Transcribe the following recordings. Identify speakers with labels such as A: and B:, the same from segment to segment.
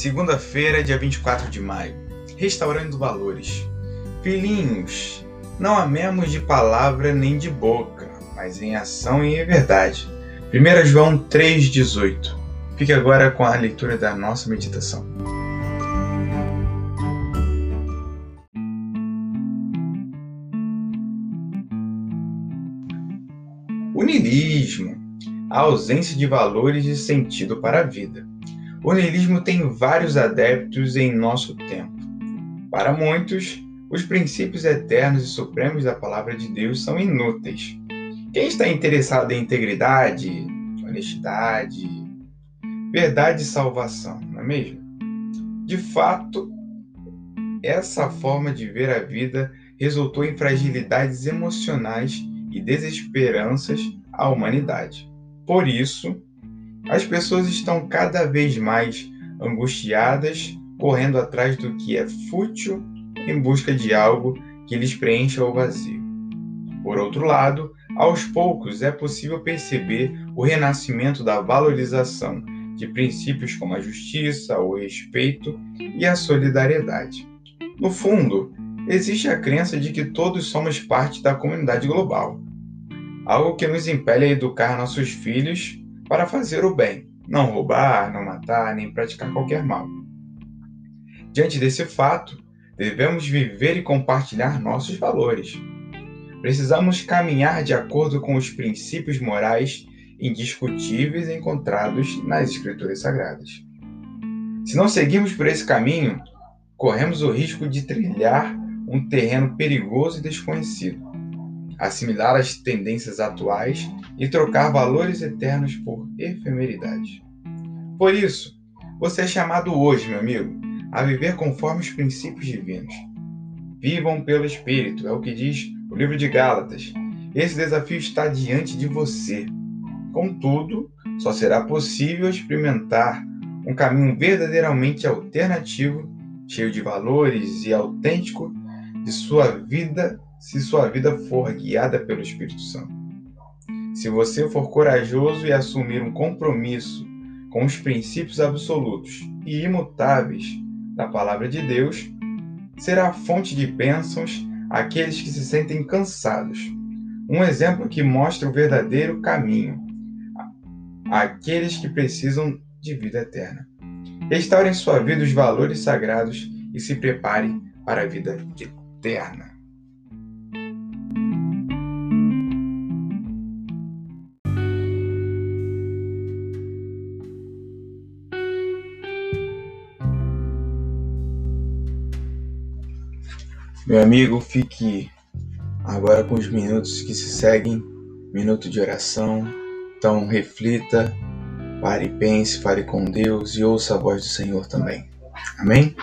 A: Segunda-feira, dia 24 de maio. Restaurando valores. Filhinhos, não amemos de palavra nem de boca, mas em ação e em verdade. 1 João 3,18. Fique agora com a leitura da nossa meditação. O niilismo, a ausência de valores e sentido para a vida. O niilismo tem vários adeptos em nosso tempo. Para muitos, os princípios eternos e supremos da palavra de Deus são inúteis. Quem está interessado em integridade, honestidade, verdade e salvação, não é mesmo? De fato, essa forma de ver a vida resultou em fragilidades emocionais e desesperanças à humanidade. Por isso, as pessoas estão cada vez mais angustiadas, correndo atrás do que é fútil em busca de algo que lhes preencha o vazio. Por outro lado, aos poucos é possível perceber o renascimento da valorização de princípios como a justiça, o respeito e a solidariedade. No fundo, existe a crença de que todos somos parte da comunidade global, algo que nos impele a educar nossos filhos para fazer o bem, não roubar, não matar, nem praticar qualquer mal. Diante desse fato, devemos viver e compartilhar nossos valores. Precisamos caminhar de acordo com os princípios morais indiscutíveis encontrados nas Escrituras Sagradas. Se não seguirmos por esse caminho, corremos o risco de trilhar um terreno perigoso e desconhecido, assimilar as tendências atuais e trocar valores eternos por efemeridade. Por isso, você é chamado hoje, meu amigo, a viver conforme os princípios divinos. Vivam pelo Espírito, é o que diz o livro de Gálatas. Esse desafio está diante de você. Contudo, só será possível experimentar um caminho verdadeiramente alternativo, cheio de valores e autêntico de sua vida, se sua vida for guiada pelo Espírito Santo. Se você for corajoso e assumir um compromisso com os princípios absolutos e imutáveis da palavra de Deus, será fonte de bênçãos àqueles que se sentem cansados. Um exemplo que mostra o verdadeiro caminho àqueles que precisam de vida eterna. Restaure em sua vida os valores sagrados e se prepare para a vida eterna. Meu amigo, fique agora com os minutos que se seguem minuto de oração. Então, reflita, pare e pense, fale com Deus e ouça a voz do Senhor também. Amém?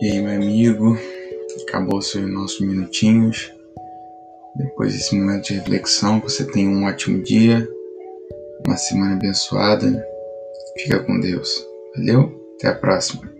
A: E aí, meu amigo, acabou os nossos minutinhos. Depois desse momento de reflexão, você tenha um ótimo dia, uma semana abençoada. Fica com Deus. Valeu? Até a próxima.